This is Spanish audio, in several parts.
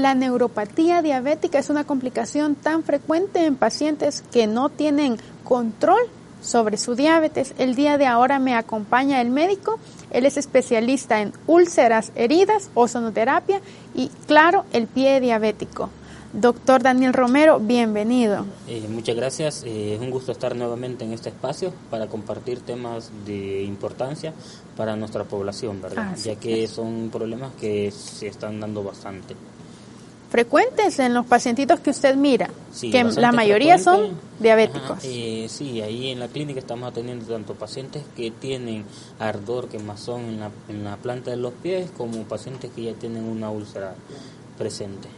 La neuropatía diabética es una complicación tan frecuente en pacientes que no tienen control sobre su diabetes. El día de ahora me acompaña el médico. Él es especialista en úlceras, heridas, ozonoterapia y, claro, el pie diabético. Doctor Daniel Romero, bienvenido. Eh, muchas gracias. Eh, es un gusto estar nuevamente en este espacio para compartir temas de importancia para nuestra población, ¿verdad? ya que son problemas que se están dando bastante frecuentes en los pacientitos que usted mira, que la mayoría son diabéticos. Eh, sí, ahí en la clínica estamos atendiendo tanto pacientes que tienen ardor, quemazón en la, en la planta de los pies, como pacientes que ya tienen una úlcera presente.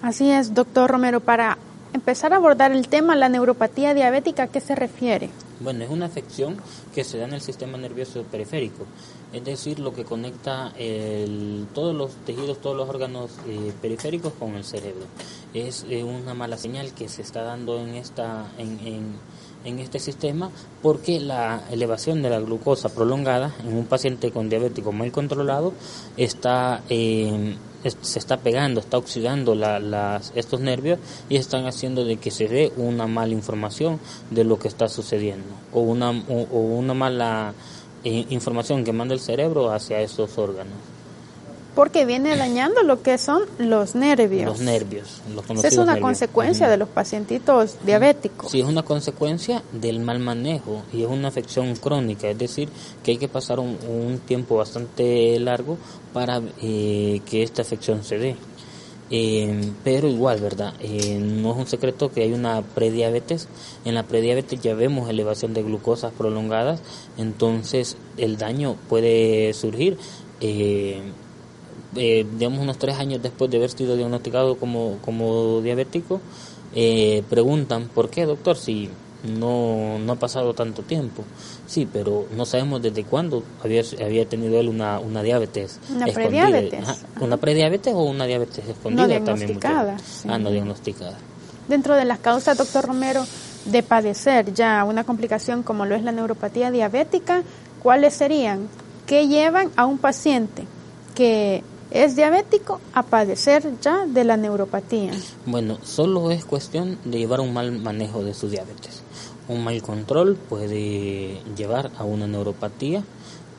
Así es, doctor Romero, para empezar a abordar el tema, la neuropatía diabética, ¿a qué se refiere? Bueno, es una afección que se da en el sistema nervioso periférico, es decir, lo que conecta todos los tejidos, todos los órganos eh, periféricos con el cerebro. Es eh, una mala señal que se está dando en, esta, en, en, este sistema porque la elevación de la glucosa prolongada en un paciente con diabético mal controlado está... Eh, se está pegando, está oxidando las, estos nervios y están haciendo de que se dé una mala información de lo que está sucediendo o una, o, una mala eh, información que manda el cerebro hacia esos órganos. Porque viene dañando lo que son los nervios. Los nervios. Los es una consecuencia de los pacientitos diabéticos. Sí, es una consecuencia del mal manejo y es una afección crónica, es decir, que hay que pasar un, tiempo bastante largo para eh, que esta afección se dé. Eh, pero igual, ¿verdad? Eh, no es un secreto que hay una prediabetes. En la prediabetes ya vemos elevación de glucosas prolongadas, entonces el daño puede surgir. Eh, eh, digamos unos tres años después de haber sido diagnosticado como, como diabético, eh, preguntan, ¿por qué doctor? Si no, no ha pasado tanto tiempo. Sí, pero no sabemos desde cuándo había, había tenido él una, una diabetes. Una prediabetes. una prediabetes o una diabetes escondida no diagnosticada. Ah, no diagnosticada. Dentro de las causas, doctor Romero, de padecer ya una complicación como lo es la neuropatía diabética, ¿cuáles serían? ¿Qué llevan a un paciente que es diabético a padecer ya de la neuropatía? Bueno, solo es cuestión de llevar un mal manejo de su diabetes. Un mal control puede llevar a una neuropatía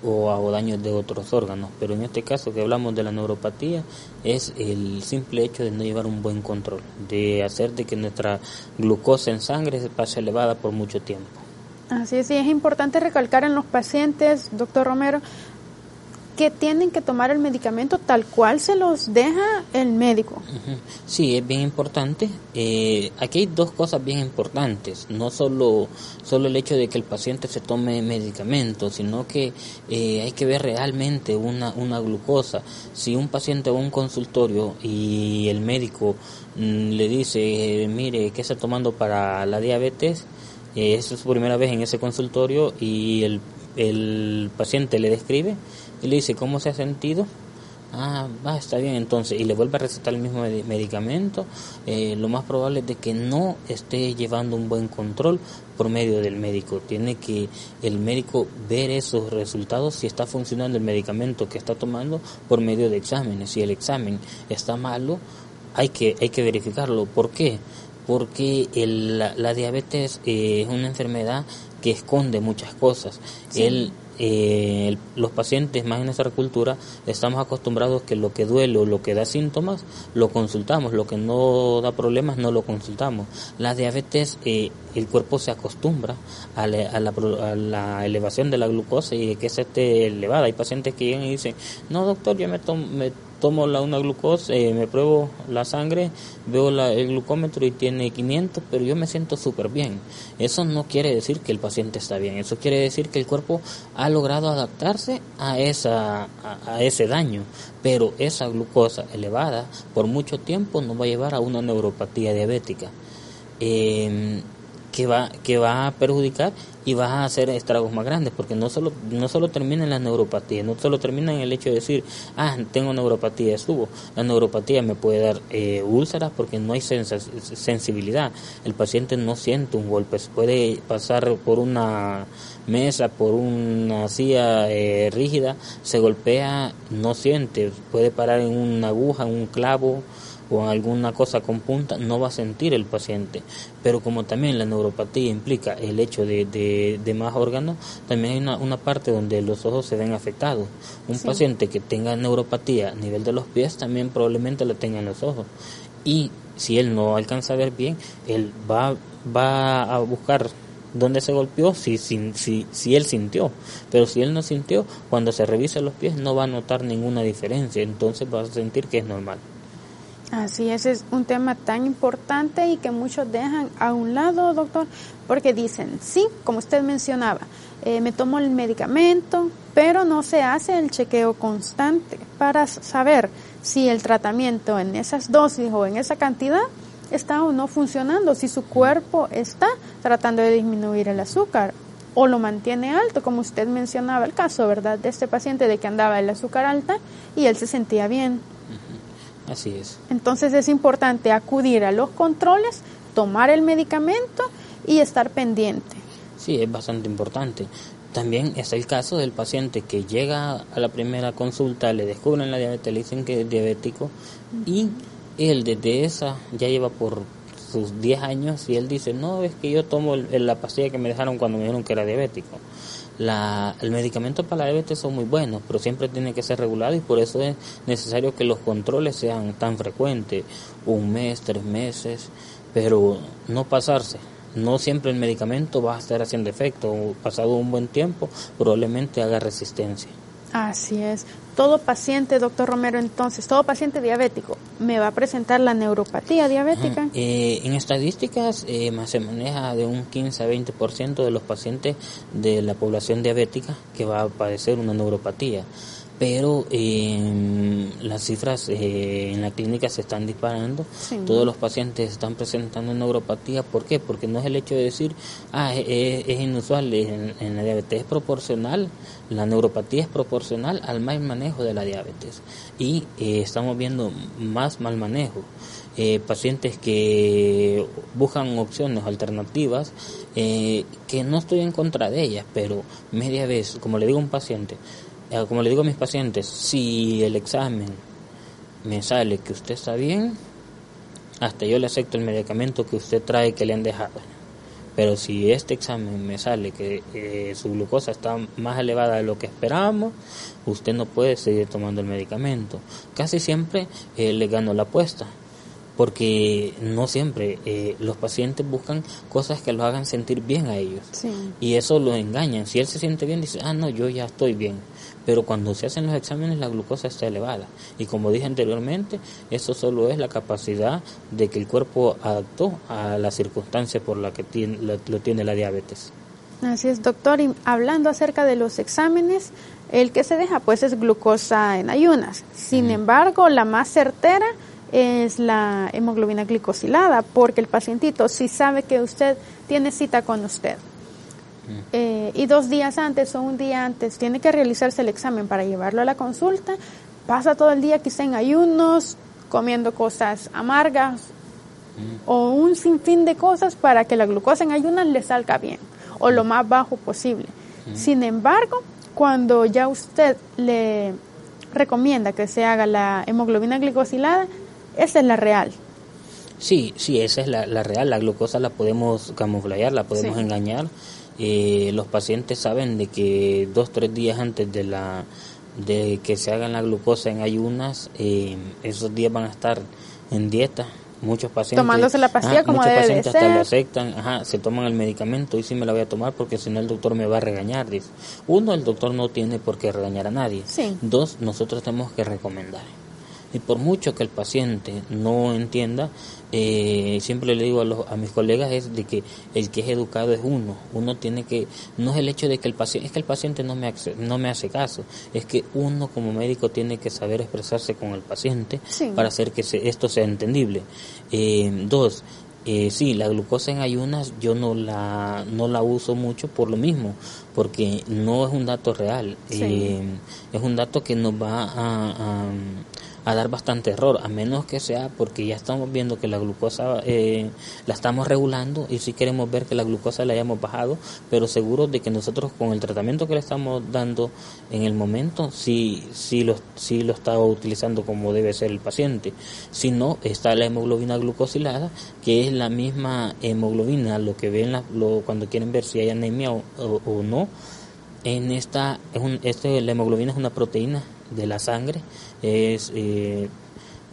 o a daños de otros órganos, pero en este caso que hablamos de la neuropatía es el simple hecho de no llevar un buen control, de hacer de que nuestra glucosa en sangre se pase elevada por mucho tiempo. Así es, y es importante recalcar en los pacientes, doctor Romero, que tienen que tomar el medicamento tal cual se los deja el médico. Sí, es bien importante. Eh, aquí hay dos cosas bien importantes. No solo, solo el hecho de que el paciente se tome medicamentos, sino que eh, hay que ver realmente una, una glucosa. Si un paciente va a un consultorio y el médico mm, le dice, mire, ¿qué está tomando para la diabetes? Eh, es su primera vez en ese consultorio y el, el paciente le describe y le dice, ¿cómo se ha sentido? Ah, va, está bien entonces, y le vuelve a recetar el mismo medicamento, eh, lo más probable es de que no esté llevando un buen control por medio del médico. Tiene que el médico ver esos resultados, si está funcionando el medicamento que está tomando por medio de exámenes. Si el examen está malo, hay que, hay que verificarlo. ¿Por qué? Porque el, la, diabetes eh, es una enfermedad que esconde muchas cosas. El, eh, los pacientes más en nuestra cultura estamos acostumbrados que lo que duele o lo que da síntomas lo consultamos, lo que no da problemas no lo consultamos. La diabetes, eh, el cuerpo se acostumbra a la, a, la, elevación de la glucosa y que se esté elevada. Hay pacientes que llegan y dicen, no doctor, yo me, tomo, tomo la, una glucosa, eh, me pruebo la sangre, veo la, el glucómetro y tiene 500, pero yo me siento súper bien. Eso no quiere decir que el paciente está bien, eso quiere decir que el cuerpo ha logrado adaptarse a, esa, a, ese daño, pero esa glucosa elevada por mucho tiempo nos va a llevar a una neuropatía diabética. Eh, que va, que va a perjudicar y va a hacer estragos más grandes, porque no solo, no solo termina en la neuropatía, no solo termina en el hecho de decir, ah, tengo neuropatía, subo. La neuropatía me puede dar eh, úlceras porque no hay sensibilidad. El paciente no siente un golpe, puede pasar por una mesa, por una silla eh, rígida, se golpea, no siente, puede parar en una aguja, en un clavo o alguna cosa con punta, no va a sentir el paciente. Pero como también la neuropatía implica el hecho de, de, más órganos, también hay una, una, parte donde los ojos se ven afectados. Un paciente que tenga neuropatía a nivel de los pies también probablemente lo tenga en los ojos. Y si él no alcanza a ver bien, él va, va a buscar dónde se golpeó si, si, si, si, él sintió. Pero si él no sintió, cuando se revisa los pies no va a notar ninguna diferencia, entonces va a sentir que es normal. Así es, es un tema tan importante y que muchos dejan a un lado, doctor, porque dicen, sí, como usted mencionaba, eh, me tomo el medicamento, pero no se hace el chequeo constante para saber si el tratamiento en esas dosis o en esa cantidad está o no funcionando, si su cuerpo está tratando de disminuir el azúcar o lo mantiene alto, como usted mencionaba el caso, ¿verdad?, de este paciente de que andaba el azúcar alta y él se sentía bien. Así es. Entonces es importante acudir a los controles, tomar el medicamento y estar pendiente. Sí, es bastante importante. También es el caso del paciente que llega a la primera consulta, le descubren la diabetes, le dicen que es diabético y él desde esa ya lleva por sus 10 años y él dice, no, es que yo tomo la pastilla que me dejaron cuando me dijeron que era diabético. La, el medicamento para la diabetes son muy buenos, pero siempre tiene que ser regulado y por eso es necesario que los controles sean tan frecuentes, un mes, tres meses, pero no pasarse. No siempre el medicamento va a estar haciendo efecto, pasado un buen tiempo probablemente haga resistencia. Así es. Todo paciente, doctor Romero, entonces, todo paciente diabético me va a presentar la neuropatía diabética. Eh, en estadísticas eh, se maneja de un 15 a 20% de los pacientes de la población diabética que va a padecer una neuropatía pero eh, las cifras eh, en la clínica se están disparando. Todos los pacientes están presentando neuropatía. ¿Por qué? Porque no es el hecho de decir, ah, es, inusual, en, la diabetes es proporcional, la neuropatía es proporcional al mal manejo de la diabetes. Y eh, estamos viendo más mal manejo. Eh, pacientes que buscan opciones alternativas, que no estoy en contra de ellas, pero media vez, como le digo a un paciente, eh, como le digo a mis pacientes, si el examen me sale que usted está bien, hasta yo le acepto el medicamento que usted trae que le han dejado. Pero si este examen me sale que eh, su glucosa está más elevada de lo que esperábamos, usted no puede seguir tomando el medicamento. Casi siempre eh, le gano la apuesta porque no siempre eh, los pacientes buscan cosas que lo hagan sentir bien a ellos y eso lo engañan. Si él se siente bien, dice, ah, no, yo ya estoy bien. Pero cuando se hacen los exámenes la glucosa está elevada y como dije anteriormente, eso solo es la capacidad de que el cuerpo adaptó a la circunstancia por la que tiene, lo, tiene la diabetes. Así es, doctor. Y hablando acerca de los exámenes, el que se deja pues es glucosa en ayunas. Sin embargo, la más certera es la hemoglobina glicosilada, porque el pacientito si sabe que usted tiene cita con usted mm. eh, y dos días antes o un día antes tiene que realizarse el examen para llevarlo a la consulta, pasa todo el día quizá en ayunos, comiendo cosas amargas mm. o un sinfín de cosas para que la glucosa en ayunas le salga bien o lo más bajo posible. Mm. Sin embargo, cuando ya usted le recomienda que se haga la hemoglobina glicosilada, esa es la real. Sí, sí, esa es la, real. La glucosa la podemos camuflar, la podemos engañar. Eh, los pacientes saben de que dos, tres días antes de la de que se hagan la glucosa en ayunas, eh, esos días van a estar en dieta. Muchos pacientes tomándose la pastilla como muchos pacientes hasta lo aceptan, ajá, se toman el medicamento y sí me la voy a tomar porque si no el doctor me va a regañar. Dice. Uno, el doctor no tiene por qué regañar a nadie. Dos, nosotros tenemos que recomendar. Y por mucho que el paciente no entienda, eh, siempre le digo a, los, a mis colegas es de que el que es educado es uno. Uno tiene que, no es el hecho de que el paciente, es que el paciente no me, hace, no me hace caso, es que uno como médico tiene que saber expresarse con el paciente para hacer que esto sea entendible. Eh, dos, eh, sí, la glucosa en ayunas yo no la, no la uso mucho por lo mismo, porque no es un dato real, eh, es un dato que nos va a, a dar bastante error, a menos que sea porque ya estamos viendo que la glucosa eh, la estamos regulando y si queremos ver que la glucosa la hayamos bajado, pero seguro de que nosotros con el tratamiento que le estamos dando en el momento, sí, sí, lo, sí lo está utilizando como debe ser el paciente. Si no, está la hemoglobina glucosilada, que es la misma hemoglobina, lo que ven lo, cuando quieren ver si hay anemia o, o, no. En esta, es un, este, la hemoglobina es una proteína de la sangre es eh,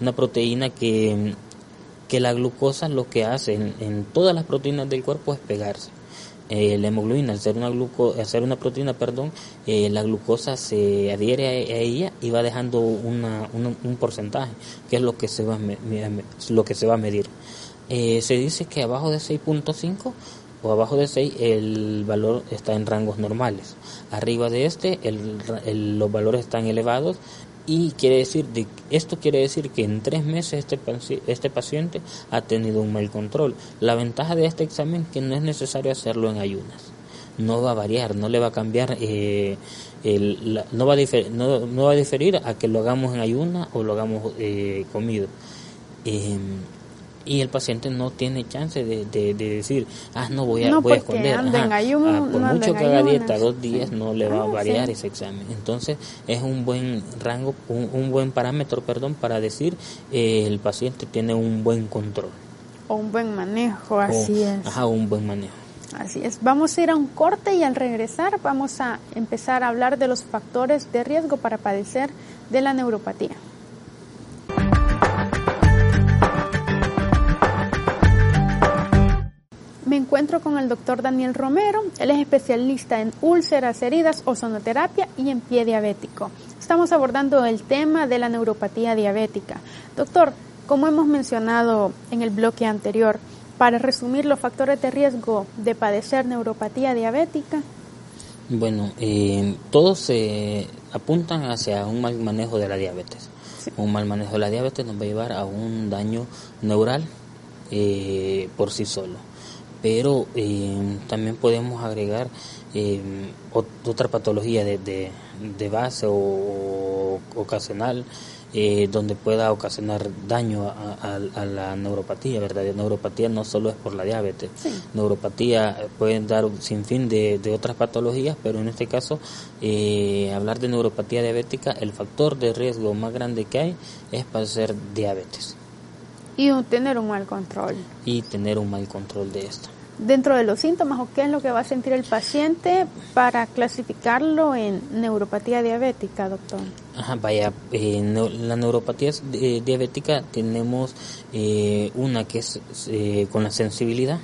una proteína que, que la glucosa lo que hace en, todas las proteínas del cuerpo es pegarse. Eh, la hemoglobina, al ser una, gluco, al ser una proteína, perdón, eh, la glucosa se adhiere a, ella y va dejando una, un porcentaje, que es lo que se va a, lo que se va a medir. se dice que abajo de 6.5 o abajo de 6 el valor está en rangos normales. Arriba de este el, los valores están elevados y quiere decir de, esto quiere decir que en tres meses este, este paciente ha tenido un mal control. La ventaja de este examen es que no es necesario hacerlo en ayunas. No va a variar, no le va a cambiar, eh, no, va a diferir, no, va a diferir a que lo hagamos en ayunas o lo hagamos eh, comido. Em, y el paciente no tiene chance de, de, decir, ah, no voy a, voy a esconder. Ah, por mucho que haga dieta dos días no le va a ah, variar ese examen. Entonces es un buen rango, un, buen parámetro, perdón, para decir eh, el paciente tiene un buen control. O un buen manejo, así es. Ajá, un buen manejo. Así es. Vamos a ir a un corte y al regresar vamos a empezar a hablar de los factores de riesgo para padecer de la neuropatía. Encuentro con el doctor Daniel Romero. Él es especialista en úlceras, heridas, ozonoterapia y en pie diabético. Estamos abordando el tema de la neuropatía diabética. Doctor, como hemos mencionado en el bloque anterior, para resumir los factores de riesgo de padecer neuropatía diabética. Bueno, eh, todos se apuntan hacia un mal manejo de la diabetes. Un mal manejo de la diabetes nos va a llevar a un daño neural eh, por sí solo pero eh, también podemos agregar eh, otra patología de, de, base o, ocasional eh, donde pueda ocasionar daño a, la neuropatía, ¿verdad? La neuropatía no solo es por la diabetes, neuropatía pueden dar sin fin de, de, otras patologías, pero en este caso, hablar de neuropatía diabética, el factor de riesgo más grande que hay es padecer diabetes. Y tener un mal control. Y tener un mal control de esto dentro de los síntomas o qué es lo que va a sentir el paciente para clasificarlo en neuropatía diabética, doctor. Ajá, vaya, eh, la neuropatía eh, diabética tenemos eh, una que es con la sensibilidad,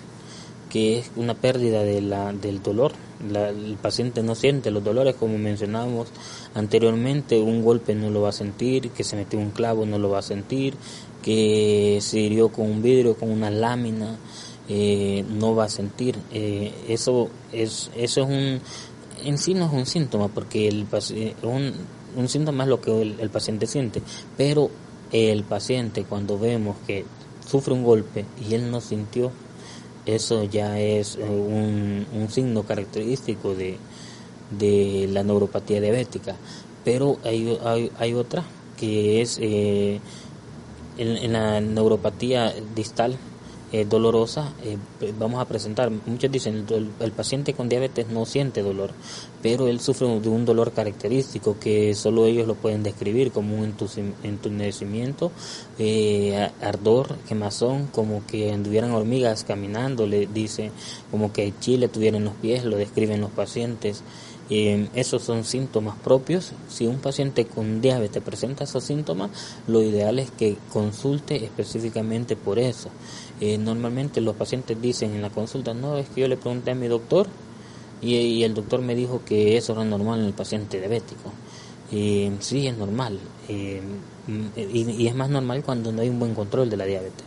que es una pérdida de la, del dolor. el paciente no siente los dolores, como mencionábamos anteriormente, un golpe no lo va a sentir, que se metió un clavo no lo va a sentir, que se hirió con un vidrio, con una lámina, eh, no va a sentir. Eh, eso es eso es un en sí no es un síntoma porque el un, un síntoma es lo que el, paciente siente, pero el paciente cuando vemos que sufre un golpe y él no sintió, eso ya es eh, un, un signo característico de, de la neuropatía diabética. Pero hay, hay, hay otra que es en, la neuropatía distal eh, dolorosa, eh, vamos a presentar, muchos dicen, el, paciente con diabetes no siente dolor, pero él sufre de un dolor característico que solo ellos lo pueden describir como un entumecimiento, eh, ardor, quemazón, como que anduvieran hormigas caminando, le dice, como que chile tuviera en los pies, lo describen los pacientes. Eh, esos son síntomas propios. Si un paciente con diabetes presenta esos síntomas, lo ideal es que consulte específicamente por eso. Eh, normalmente los pacientes dicen en la consulta, no, es que yo le pregunté a mi doctor y, el doctor me dijo que eso era normal en el paciente diabético. Eh, sí, es normal. Eh, y, es más normal cuando no hay un buen control de la diabetes.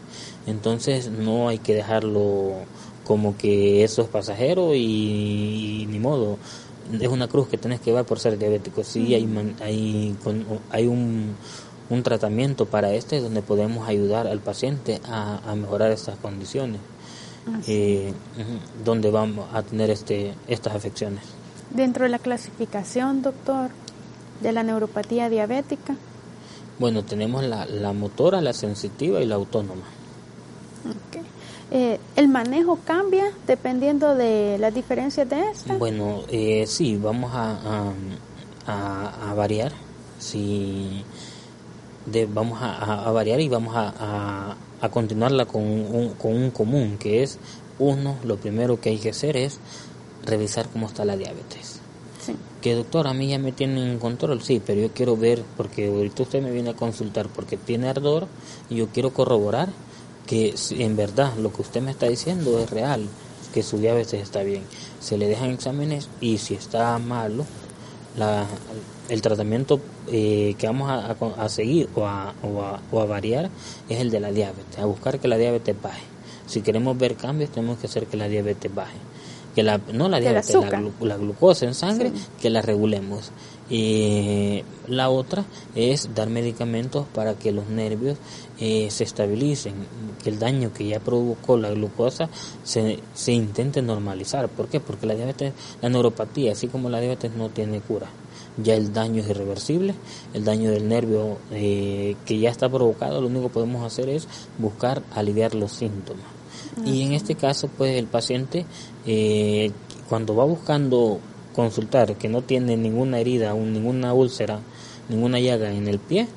Entonces no hay que dejarlo como que eso es pasajero y, ni modo. Es una cruz que tenés que llevar por ser diabético. Sí, hay, hay, hay un un tratamiento para este donde podemos ayudar al paciente a, mejorar estas condiciones, eh, donde vamos a tener este, estas afecciones. Dentro de la clasificación, doctor, de la neuropatía diabética. Bueno, tenemos la, la motora, la sensitiva y la autónoma. Eh, ¿El manejo cambia dependiendo de las diferencias de esta? Bueno, eh, sí, vamos a, a, variar. Sí, de, vamos a, variar y vamos a, a continuarla con un, con un común, que es uno, lo primero que hay que hacer es revisar cómo está la diabetes. Sí. Que doctor, a mí ya me tienen en control, sí, pero yo quiero ver, porque ahorita usted me viene a consultar porque tiene ardor y yo quiero corroborar que en verdad lo que usted me está diciendo es real, que su diabetes está bien. Se le dejan exámenes y si está malo, la, el tratamiento eh, que vamos a, seguir o a, o a, variar es el de la diabetes, a buscar que la diabetes baje. Si queremos ver cambios, tenemos que hacer que la diabetes baje. Que la, no la diabetes, la, glucosa en sangre, que la regulemos. Y la otra es dar medicamentos para que los nervios eh, se estabilicen, que el daño que ya provocó la glucosa se, se intente normalizar. ¿Por qué? Porque la diabetes, la neuropatía, así como la diabetes no tiene cura. Ya el daño es irreversible, el daño del nervio eh, que ya está provocado, lo único que podemos hacer es buscar aliviar los síntomas. Y en este caso, pues el paciente, eh, cuando va buscando consultar que no tiene ninguna herida, ninguna úlcera, ninguna llaga en el pie,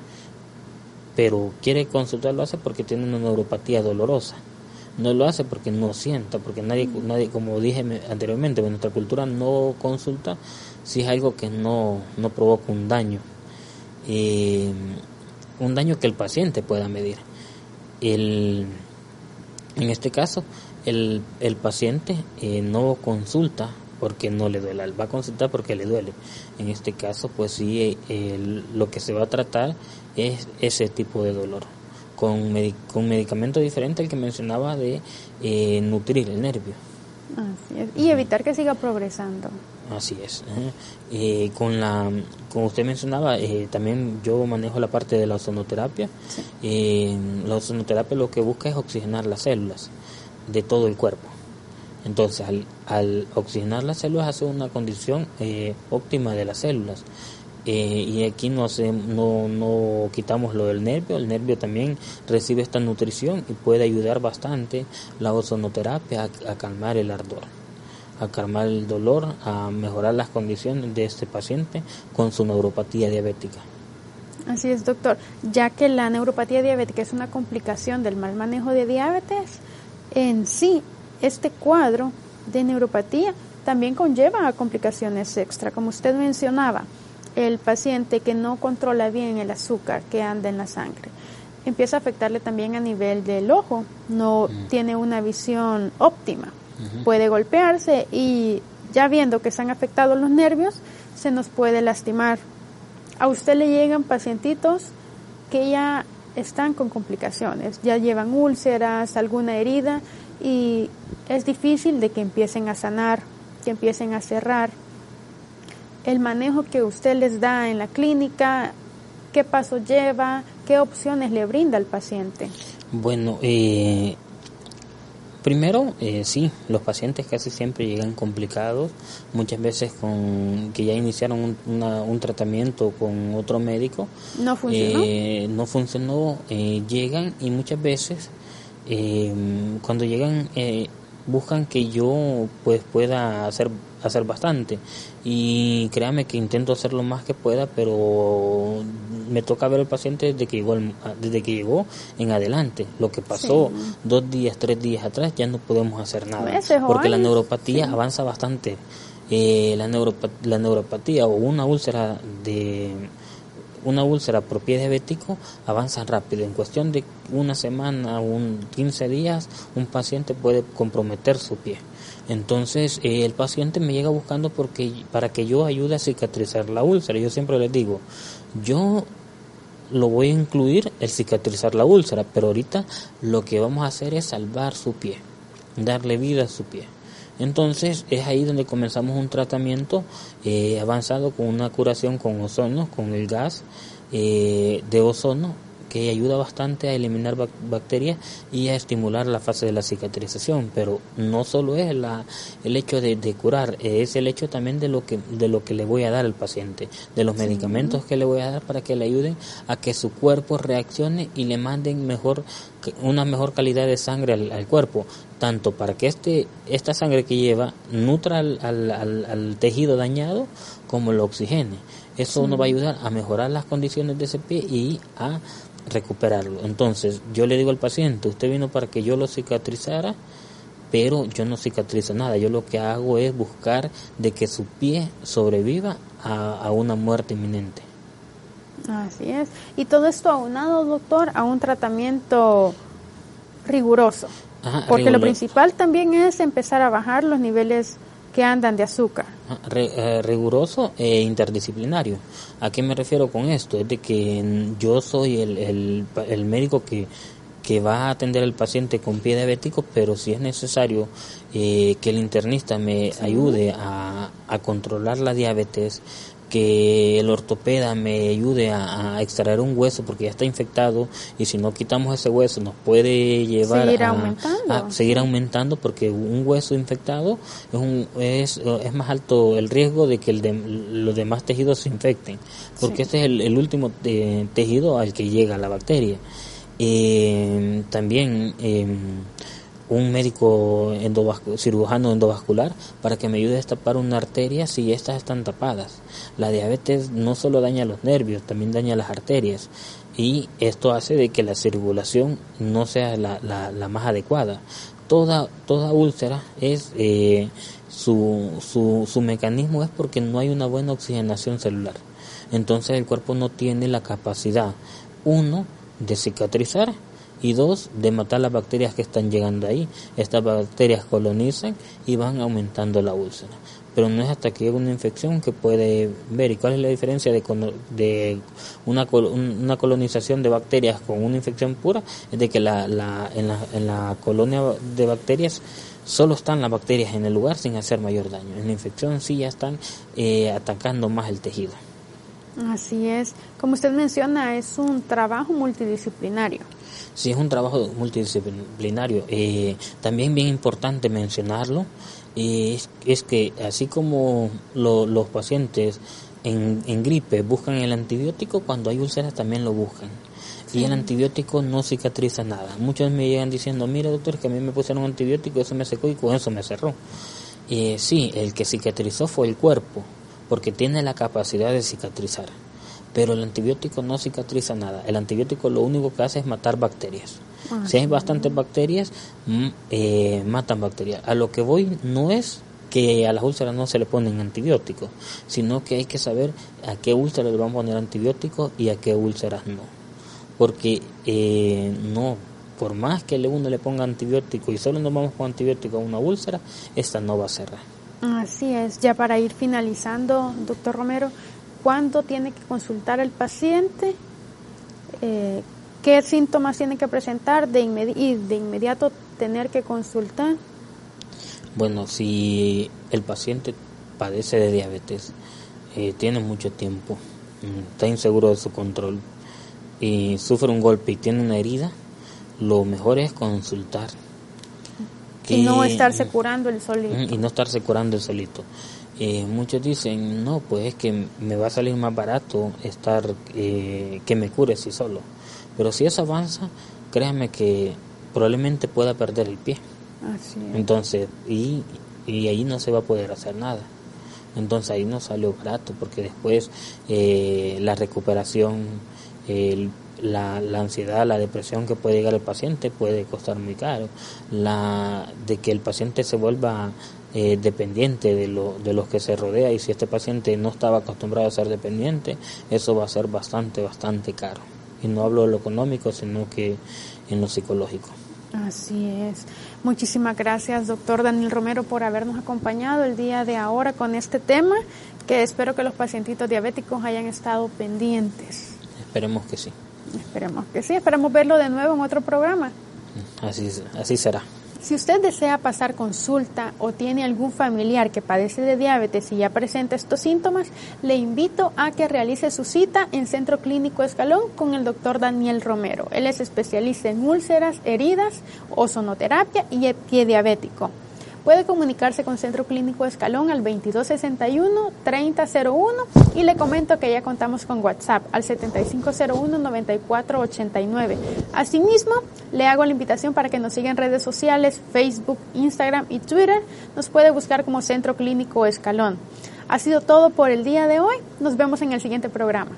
pero quiere consultar, lo hace porque tiene una neuropatía dolorosa. No lo hace porque no sienta, porque nadie, nadie como dije anteriormente, en nuestra cultura no consulta si es algo que no, no provoca un daño. Eh, un daño que el paciente pueda medir. El, en este caso, el, el paciente eh, no consulta porque no le duele, va a consultar porque le duele. En este caso, pues sí, lo que se va a tratar es ese tipo de dolor, con, con medicamento diferente al que mencionaba de eh, nutrir el nervio. Y evitar que siga progresando. Así es. Eh, con la, como usted mencionaba, eh, también yo manejo la parte de la ozonoterapia. la ozonoterapia lo que busca es oxigenar las células de todo el cuerpo. Entonces, al, oxigenar las células hace una condición eh, óptima de las células. Eh, y aquí no, no, no quitamos lo del nervio, el nervio también recibe esta nutrición y puede ayudar bastante la ozonoterapia a, calmar el ardor, a calmar el dolor, a mejorar las condiciones de este paciente con su neuropatía diabética. Así es, doctor. Ya que la neuropatía diabética es una complicación del mal manejo de diabetes, en sí este cuadro de neuropatía también conlleva a complicaciones extra, como usted mencionaba, el paciente que no controla bien el azúcar que anda en la sangre empieza a afectarle también a nivel del ojo, no tiene una visión óptima, puede golpearse y ya viendo que se han afectado los nervios, se nos puede lastimar. A usted le llegan pacientitos que ya están con complicaciones, ya llevan úlceras, alguna herida y es difícil de que empiecen a sanar, que empiecen a cerrar. El manejo que usted les da en la clínica, qué paso lleva, qué opciones le brinda al paciente. Bueno, eh, primero, eh, sí, los pacientes casi siempre llegan complicados, muchas veces con que ya iniciaron un, un tratamiento con otro médico. No funcionó. Eh, no funcionó, eh, llegan y muchas veces eh, cuando llegan buscan que yo pues pueda hacer hacer bastante. Y créame que intento hacer lo más que pueda pero me toca ver al paciente desde que llegó desde que llegó en adelante. Lo que pasó dos días tres días atrás ya no podemos hacer nada. Porque la neuropatía avanza bastante. Eh, la, la neuropatía o una úlcera de una úlcera por pie diabético avanza rápido. En cuestión de una semana o un 15 días, un paciente puede comprometer su pie. Entonces, eh, el paciente me llega buscando porque para que yo ayude a cicatrizar la úlcera. Yo siempre les digo, yo lo voy a incluir el cicatrizar la úlcera, pero ahorita lo que vamos a hacer es salvar su pie, darle vida a su pie. Entonces es ahí donde comenzamos un tratamiento eh, avanzado con una curación con ozono, con el gas eh, de ozono que ayuda bastante a eliminar bacterias y a estimular la fase de la cicatrización, pero no solo es la, el hecho de, curar, es el hecho también de lo que de lo que le voy a dar al paciente, de los medicamentos que le voy a dar para que le ayuden a que su cuerpo reaccione y le manden mejor una mejor calidad de sangre al, cuerpo, tanto para que este esta sangre que lleva nutra al, al tejido dañado como lo oxigene. Eso nos va a ayudar a mejorar las condiciones de ese pie y a recuperarlo. Entonces, yo le digo al paciente, usted vino para que yo lo cicatrizara, pero yo no cicatrizo nada. Yo lo que hago es buscar de que su pie sobreviva a, una muerte inminente. Así es. Y todo esto aunado, doctor, a un tratamiento riguroso. porque lo principal también es empezar a bajar los niveles que andan de azúcar. Eh, riguroso e interdisciplinario. ¿A qué me refiero con esto? Es de que yo soy el, el, el médico que, que va a atender al paciente con pie diabético, pero si es necesario eh, que el internista me ayude a, a, controlar la diabetes, que el ortopeda me ayude a, extraer un hueso porque ya está infectado y si no quitamos ese hueso nos puede llevar seguir a, aumentando. seguir aumentando porque un hueso infectado es, un, es, es más alto el riesgo de que el de, los demás tejidos se infecten porque este es el, último eh, tejido al que llega la bacteria. Eh, también eh, un médico cirujano endovascular para que me ayude a destapar una arteria si estas están tapadas. La diabetes no solo daña los nervios, también daña las arterias y esto hace de que la circulación no sea la, la, más adecuada. Toda, toda úlcera es eh, su, su, su mecanismo es porque no hay una buena oxigenación celular. Entonces el cuerpo no tiene la capacidad, uno, de cicatrizar y dos, de matar las bacterias que están llegando ahí. Estas bacterias colonizan y van aumentando la úlcera. Pero no es hasta que llega una infección que puede ver. ¿Y cuál es la diferencia de, de una, una colonización de bacterias con una infección pura? Es de que la, la, en, la, en la colonia de bacterias solo están las bacterias en el lugar sin hacer mayor daño. En la infección sí ya están eh, atacando más el tejido. Así es. Como usted menciona, es un trabajo multidisciplinario. Sí, es un trabajo multidisciplinario. Eh, también bien importante mencionarlo es, es que así como los pacientes en, en, gripe buscan el antibiótico, cuando hay úlceras también lo buscan. Y el antibiótico no cicatriza nada. Muchos me llegan diciendo, mira doctor, que a mí me pusieron un antibiótico, eso me secó y con eso me cerró. Eh, sí, el que cicatrizó fue el cuerpo, porque tiene la capacidad de cicatrizar pero el antibiótico no cicatriza nada. El antibiótico lo único que hace es matar bacterias. Ah, si hay bastantes bacterias, mm, eh, matan bacterias. A lo que voy no es que a las úlceras no se le ponen antibióticos, sino que hay que saber a qué úlceras le van a poner antibióticos y a qué úlceras no. Porque eh, no, por más que uno le ponga antibiótico y solo nos vamos con antibiótico a una úlcera, esta no va a cerrar. Así es, ya para ir finalizando, doctor Romero, cuándo tiene que consultar el paciente, eh, qué síntomas tiene que presentar de y de inmediato tener que consultar. Bueno, si el paciente padece de diabetes, eh, tiene mucho tiempo, mm, está inseguro de su control y sufre un golpe y tiene una herida, lo mejor es consultar. Y no estarse curando el solito. Y no estarse curando el solito. Eh, muchos dicen, no, pues es que me va a salir más barato estar, eh, que me cure si solo. Pero si eso avanza, créanme que probablemente pueda perder el pie. Entonces, y, y ahí no se va a poder hacer nada. Entonces ahí no salió barato porque después eh, la recuperación, la, la, ansiedad, la depresión que puede llegar al paciente puede costar muy caro. La, de que el paciente se vuelva eh, dependiente de, lo, de los que se rodea y si este paciente no estaba acostumbrado a ser dependiente, eso va a ser bastante, bastante caro. Y no hablo de lo económico, sino que en lo psicológico. Así es. Muchísimas gracias, doctor Daniel Romero, por habernos acompañado el día de ahora con este tema, que espero que los pacientitos diabéticos hayan estado pendientes. Esperemos que sí. Esperemos que sí. Esperemos verlo de nuevo en otro programa. Así, así será. Si usted desea pasar consulta o tiene algún familiar que padece de diabetes y ya presenta estos síntomas, le invito a que realice su cita en Centro Clínico Escalón con el doctor Daniel Romero. Él es especialista en úlceras, heridas, ozonoterapia y pie diabético. Puede comunicarse con Centro Clínico Escalón al 2261-3001 y le comento que ya contamos con WhatsApp al 7501-9489. Asimismo, le hago la invitación para que nos siga en redes sociales, Facebook, Instagram y Twitter. Nos puede buscar como Centro Clínico Escalón. Ha sido todo por el día de hoy. Nos vemos en el siguiente programa.